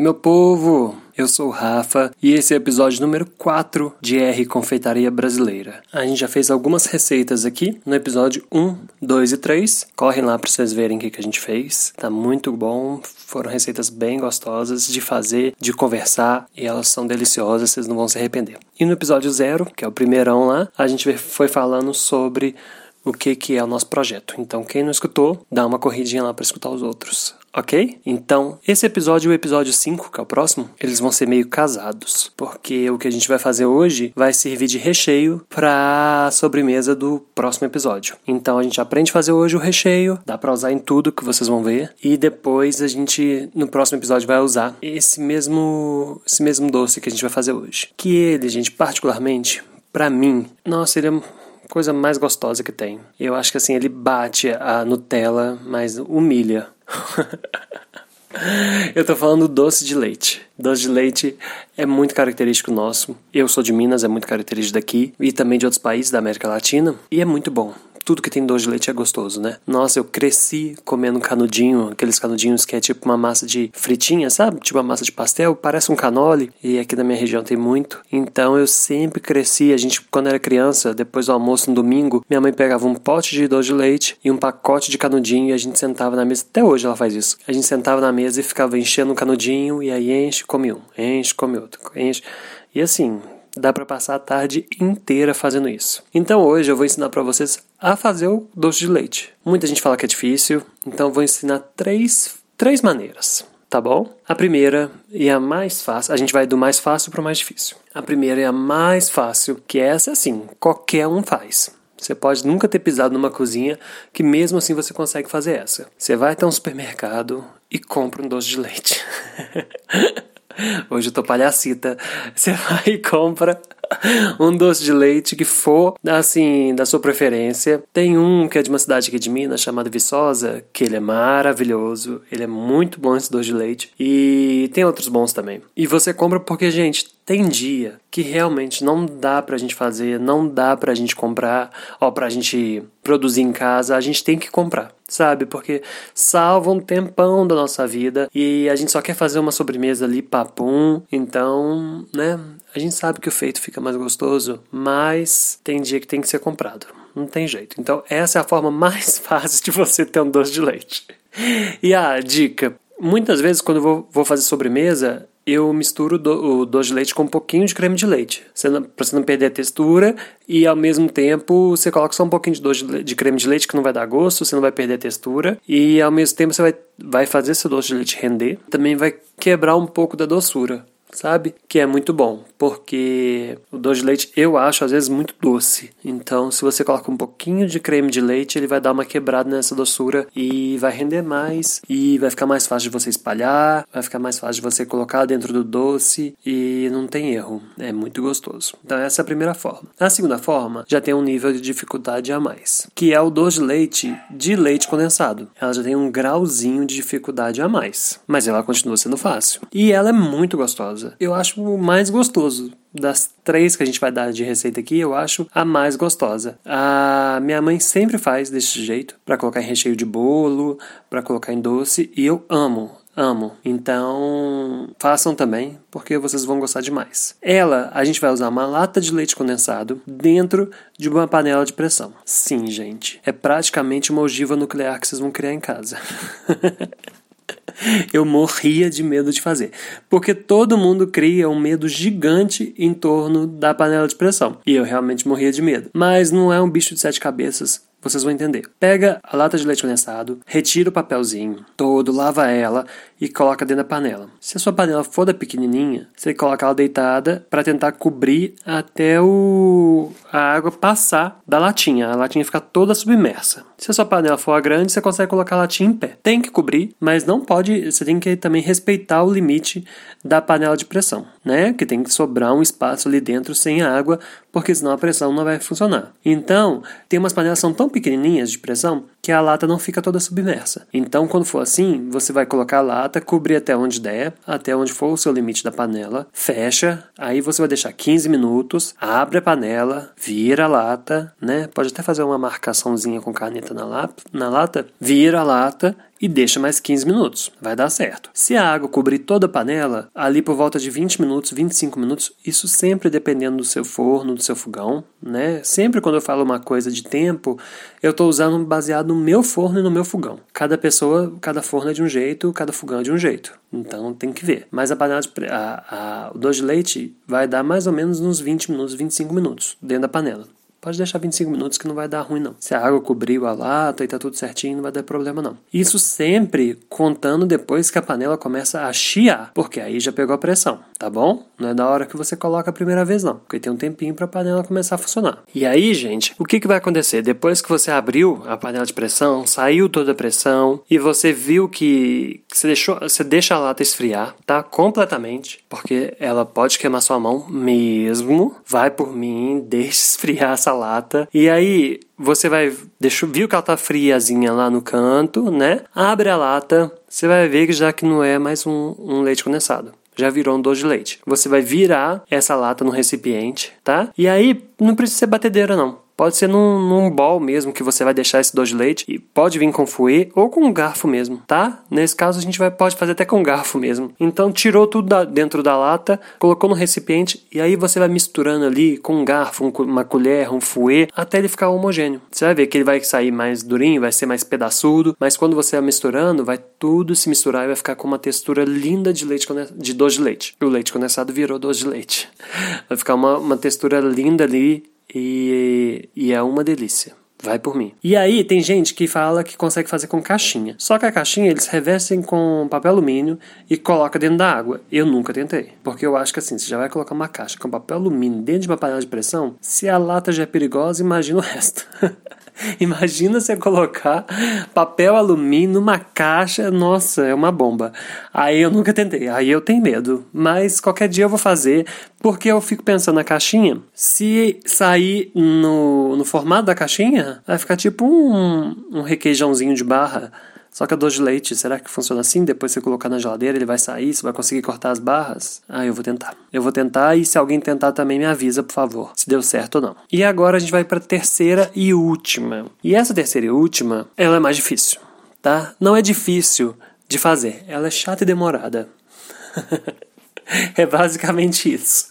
Oi, meu povo! Eu sou o Rafa e esse é o episódio número 4 de R Confeitaria Brasileira. A gente já fez algumas receitas aqui no episódio 1, 2 e 3. Correm lá para vocês verem o que, a gente fez. Tá muito bom. Foram receitas bem gostosas de fazer, de conversar e elas são deliciosas, vocês não vão se arrepender. E no episódio 0, que é o primeirão lá, a gente foi falando sobre o que, que é o nosso projeto. Então, quem não escutou, dá uma corridinha lá para escutar os outros ok? Então, esse episódio e o episódio 5, que é o próximo, eles vão ser meio casados, porque o que a gente vai fazer hoje vai servir de recheio para sobremesa do próximo episódio. Então, a gente aprende a fazer hoje o recheio, dá para usar em tudo que vocês vão ver, e depois a gente no próximo episódio vai usar esse mesmo esse mesmo doce que a gente vai fazer hoje. Que ele, gente, particularmente, para mim, nossa, ele é coisa mais gostosa que tem. Eu acho que assim, ele bate a Nutella, mas humilha. Eu tô falando doce de leite. Doce de leite é muito característico nosso. Eu sou de Minas, é muito característico daqui e também de outros países da América Latina e é muito bom tudo que tem doce de leite é gostoso, né? Nossa, eu cresci comendo canudinho, aqueles canudinhos que é tipo uma massa de fritinha, sabe? Tipo uma massa de pastel, parece um canole, e aqui na minha região tem muito. Então eu sempre cresci, a gente quando era criança, depois do almoço no domingo, minha mãe pegava um pote de doce de leite e um pacote de canudinho e a gente sentava na mesa, até hoje ela faz isso. A gente sentava na mesa e ficava enchendo um canudinho e aí enche, come um, enche, come outro, enche. E assim, dá para passar a tarde inteira fazendo isso. Então hoje eu vou ensinar para vocês a fazer o doce de leite. Muita gente fala que é difícil, então eu vou ensinar três, três maneiras. Tá bom? A primeira e a mais fácil, a gente vai do mais fácil para o mais difícil. A primeira é a mais fácil, que essa assim, qualquer um faz. Você pode nunca ter pisado numa cozinha que mesmo assim você consegue fazer essa. Você vai até um supermercado e compra um doce de leite. Hoje eu tô palhacita. Você vai e compra um doce de leite que for, assim, da sua preferência. Tem um que é de uma cidade aqui de Minas, chamado Viçosa, que ele é maravilhoso. Ele é muito bom esse doce de leite. E tem outros bons também. E você compra porque, gente, tem dia que realmente não dá pra gente fazer, não dá pra gente comprar, ó, pra gente produzir em casa, a gente tem que comprar, sabe? Porque salva um tempão da nossa vida e a gente só quer fazer uma sobremesa ali, papum, então, né? A gente sabe que o feito fica mais gostoso, mas tem dia que tem que ser comprado. Não tem jeito. Então, essa é a forma mais fácil de você ter um doce de leite. E a dica: muitas vezes, quando eu vou, vou fazer sobremesa, eu misturo do, o doce de leite com um pouquinho de creme de leite, para você não perder a textura e ao mesmo tempo você coloca só um pouquinho de doce de, de, creme de leite que não vai dar gosto, você não vai perder a textura e ao mesmo tempo você vai, vai fazer seu doce de leite render, também vai quebrar um pouco da doçura sabe? Que é muito bom, porque o doce de leite eu acho às vezes muito doce. Então, se você coloca um pouquinho de creme de leite, ele vai dar uma quebrada nessa doçura e vai render mais e vai ficar mais fácil de você espalhar, vai ficar mais fácil de você colocar dentro do doce e não tem erro. É muito gostoso. Então, essa é a primeira forma. A segunda forma já tem um nível de dificuldade a mais, que é o doce de leite de leite condensado. Ela já tem um grauzinho de dificuldade a mais, mas ela continua sendo fácil. E ela é muito gostosa Eu acho o mais gostoso. Das três que a gente vai dar de receita aqui, eu acho a mais gostosa. A minha mãe sempre faz desse jeito, para colocar em recheio de bolo, para colocar em doce, e eu amo amo. Então, façam também, porque vocês vão gostar demais. Ela, a gente vai usar uma lata de leite condensado dentro de uma panela de pressão. Sim, gente, é praticamente uma ogiva nuclear que vocês vão criar em casa. eu morria de medo de fazer. Porque todo mundo cria um medo gigante em torno da panela de pressão. E eu realmente morria de medo. Mas não é um bicho de sete cabeças vocês vão entender. Pega a lata de leite condensado, retira o papelzinho todo, lava ela e coloca dentro da panela. Se a sua panela for da pequenininha, você coloca ela deitada para tentar cobrir até o a água passar da latinha, a latinha ficar toda submersa. Se a sua panela for grande, você consegue colocar a latinha em pé. Tem que cobrir, mas não pode, você tem que também respeitar o limite da panela de pressão, né? Que tem que sobrar um espaço ali dentro sem água, porque senão a pressão não vai funcionar. Então, tem umas panelas que são tão pequenininhas de pressão que a lata não fica toda submersa. Então, quando for assim, você vai colocar a lata, cobrir até onde der, até onde for o seu limite da panela, fecha, aí você vai deixar 15 minutos, abre a panela, vira a lata, né? Pode até fazer uma marcaçãozinha com caneta na, na lata, vira a lata e deixa mais 15 minutos. Vai dar certo. Se a água cobrir toda a panela, ali por volta de 20 minutos, 25 minutos, isso sempre dependendo do seu forno, do seu fogão, né? Sempre quando eu falo uma coisa de tempo, eu estou usando baseado no meu forno e no meu fogão. Cada pessoa, cada forno é de um jeito, cada fogão é de um jeito. Então tem que ver. Mas a panela de, a, a, o doce de leite vai dar mais ou menos uns 20 minutos, 25 minutos dentro da panela. Pode deixar 25 minutos que não vai dar ruim, não. Se a água cobriu a lata e tá tudo certinho, não vai dar problema, não. Isso sempre contando depois que a panela começa a chiar, porque aí já pegou a pressão, tá bom? Não é da hora que você coloca a primeira vez, não. Porque tem um tempinho para a panela começar a funcionar. E aí, gente, o que, que vai acontecer? Depois que você abriu a panela de pressão, saiu toda a pressão e você viu que você, deixou, você deixa a lata esfriar, tá? Completamente, porque ela pode queimar sua mão mesmo. Vai por mim, deixa esfriar essa lata. E aí você vai. Deixa, viu que ela tá friazinha lá no canto, né? Abre a lata. Você vai ver que já que não é mais um, um leite condensado já virou um doce de leite. Você vai virar essa lata no recipiente, tá? E aí não precisa ser batedeira não. Pode ser num, num bol mesmo que você vai deixar esse doce de leite e pode vir com fouet ou com garfo mesmo, tá? Nesse caso a gente vai, pode fazer até com garfo mesmo. Então tirou tudo da, dentro da lata, colocou no recipiente e aí você vai misturando ali com um garfo, um, uma colher, um fouet, até ele ficar homogêneo. Você vai ver que ele vai sair mais durinho, vai ser mais pedaçudo, mas quando você vai misturando, vai tudo se misturar e vai ficar com uma textura linda de leite de doce de leite. O leite condensado virou doce de leite. Vai ficar uma, uma textura linda ali e, e é uma delícia. Vai por mim. E aí tem gente que fala que consegue fazer com caixinha. Só que a caixinha eles revestem com papel alumínio e coloca dentro da água. Eu nunca tentei. Porque eu acho que assim, você já vai colocar uma caixa com papel alumínio dentro de uma panela de pressão, se a lata já é perigosa, imagina o resto. Imagina você colocar papel alumínio numa caixa, nossa, é uma bomba. Aí eu nunca tentei, aí eu tenho medo. Mas qualquer dia eu vou fazer, porque eu fico pensando na caixinha. Se sair no, no formato da caixinha, vai ficar tipo um, um requeijãozinho de barra. Só que a doce de leite, será que funciona assim? Depois você colocar na geladeira, ele vai sair, você vai conseguir cortar as barras? Ah, eu vou tentar. Eu vou tentar e se alguém tentar também me avisa, por favor, se deu certo ou não. E agora a gente vai para a terceira e última. E essa terceira e última, ela é mais difícil, tá? Não é difícil de fazer, ela é chata e demorada. é basicamente isso.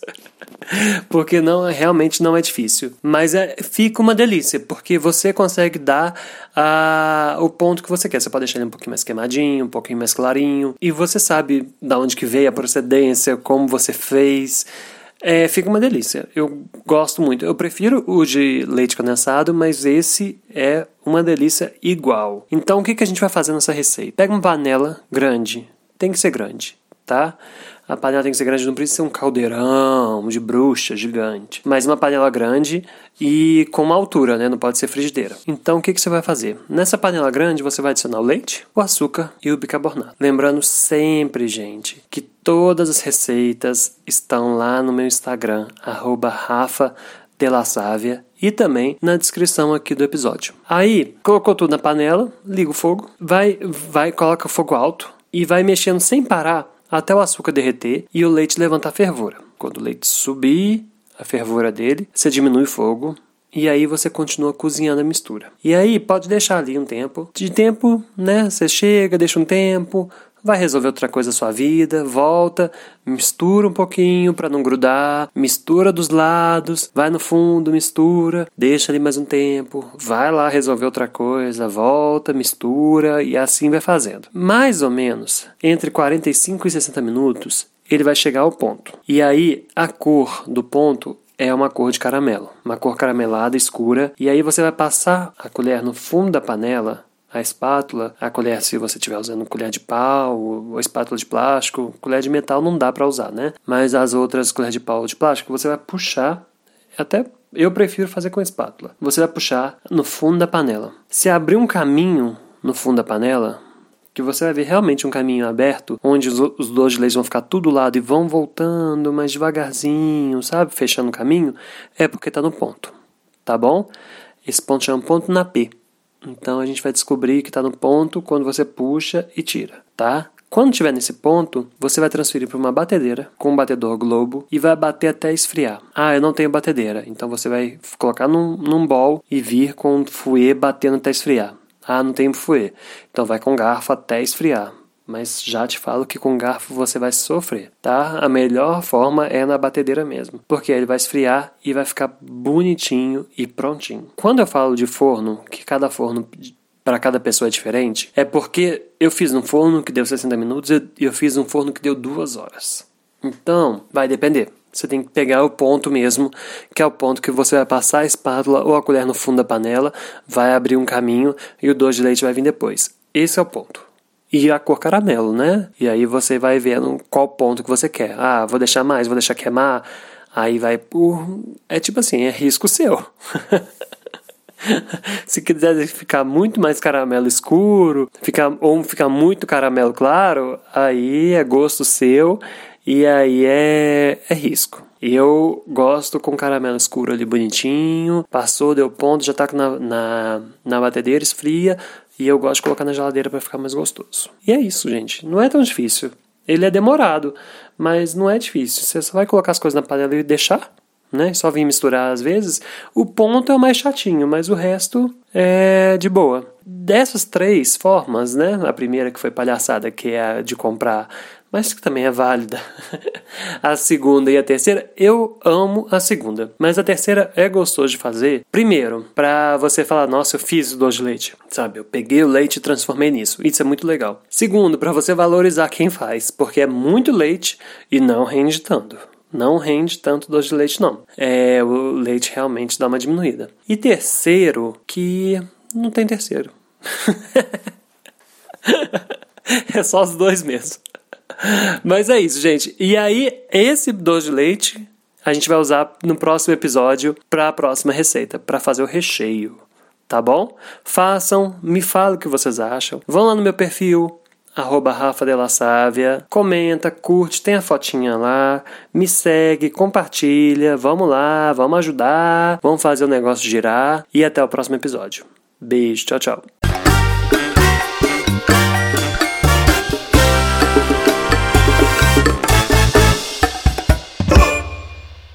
porque não realmente não é difícil. Mas é, fica uma delícia, porque você consegue dar uh, o ponto que você quer. Você pode deixar ele um pouquinho mais queimadinho, um pouquinho mais clarinho, e você sabe da onde que veio a procedência, como você fez. É, fica uma delícia. Eu gosto muito. Eu prefiro o de leite condensado, mas esse é uma delícia igual. Então, o que, que a gente vai fazer nessa receita? Pega uma panela grande, tem que ser grande, tá? A panela tem que ser grande, não precisa ser um caldeirão de bruxa gigante, mas uma panela grande e com uma altura, né? Não pode ser frigideira. Então o que, que você vai fazer? Nessa panela grande você vai adicionar o leite, o açúcar e o bicarbonato. Lembrando sempre, gente, que todas as receitas estão lá no meu Instagram, Rafa Sávia e também na descrição aqui do episódio. Aí, colocou tudo na panela, liga o fogo, vai, vai, coloca o fogo alto e vai mexendo sem parar até o açúcar derreter e o leite levantar fervura. Quando o leite subir a fervura dele, você diminui o fogo e aí você continua cozinhando a mistura. E aí pode deixar ali um tempo. De tempo, né? Você chega, deixa um tempo, vai resolver outra coisa na sua vida, volta, mistura um pouquinho para não grudar, mistura dos lados, vai no fundo, mistura, deixa ali mais um tempo, vai lá resolver outra coisa, volta, mistura e assim vai fazendo. Mais ou menos entre 45 e 60 minutos, ele vai chegar ao ponto. E aí a cor do ponto é uma cor de caramelo, uma cor caramelada escura, e aí você vai passar a colher no fundo da panela a espátula, a colher se você estiver usando colher de pau, ou espátula de plástico, colher de metal não dá para usar, né? Mas as outras colheres de pau ou de plástico você vai puxar, até eu prefiro fazer com espátula. Você vai puxar no fundo da panela. Se abrir um caminho no fundo da panela, que você vai ver realmente um caminho aberto, onde os, os dois leite vão ficar tudo lado e vão voltando mais devagarzinho, sabe? Fechando o caminho, é porque está no ponto, tá bom? Esse ponto chama ponto na P. Então a gente vai descobrir que está no ponto quando você puxa e tira, tá? Quando estiver nesse ponto, você vai transferir para uma batedeira com um batedor globo e vai bater até esfriar. Ah, eu não tenho batedeira, então você vai colocar num, num bol e vir com o fouet batendo até esfriar. Ah, não tem fouet. Então vai com garfo até esfriar. Mas já te falo que com garfo você vai sofrer, tá? A melhor forma é na batedeira mesmo, porque ele vai esfriar e vai ficar bonitinho e prontinho. Quando eu falo de forno, que cada forno para cada pessoa é diferente, é porque eu fiz um forno que deu 60 minutos e eu fiz um forno que deu duas horas. Então, vai depender. Você tem que pegar o ponto mesmo, que é o ponto que você vai passar a espátula ou a colher no fundo da panela, vai abrir um caminho e o doce de leite vai vir depois. Esse é o ponto. E a cor caramelo, né? E aí você vai vendo qual ponto que você quer. Ah, vou deixar mais, vou deixar queimar. Aí vai por. É tipo assim, é risco seu. Se quiser ficar muito mais caramelo escuro, ficar, ou ficar muito caramelo claro, aí é gosto seu e aí é, é risco. Eu gosto com caramelo escuro ali bonitinho, passou, deu ponto, já tá na, na, na batedeira, esfria, e eu gosto de colocar na geladeira para ficar mais gostoso. E é isso, gente. Não é tão difícil. Ele é demorado, mas não é difícil. Você só vai colocar as coisas na panela e deixar, né? Só vir misturar às vezes. O ponto é o mais chatinho, mas o resto é de boa. Dessas três formas, né? A primeira que foi palhaçada, que é a de comprar mas que também é válida. a segunda e a terceira, eu amo a segunda, mas a terceira é gostoso de fazer. Primeiro, para você falar, nossa, eu fiz doce de leite, sabe? Eu peguei o leite e transformei nisso. Isso é muito legal. Segundo, para você valorizar quem faz, porque é muito leite e não rende tanto. Não rende tanto doce de leite, não. É, o leite realmente dá uma diminuída. E terceiro, que não tem terceiro. é só os dois mesmo. Mas é isso, gente. E aí, esse doce de leite a gente vai usar no próximo episódio para a próxima receita, para fazer o recheio. Tá bom? Façam, me falem o que vocês acham. Vão lá no meu perfil, arroba Rafa de La Sávia, comenta, curte, tem a fotinha lá, me segue, compartilha, vamos lá, vamos ajudar, vamos fazer o negócio girar e até o próximo episódio. Beijo, tchau, tchau.